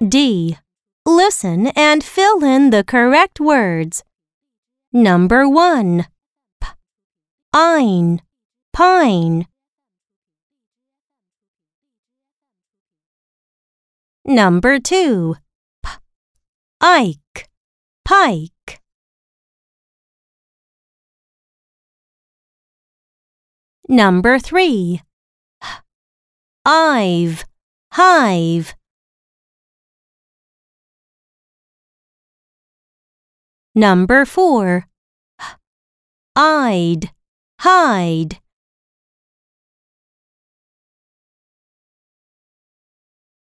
D. Listen and fill in the correct words. Number 1. P. Ein. Pine. Number 2. P. Ike. Pike. Number 3. H. Ive. Hive. Number 4. H. I'd. Hide.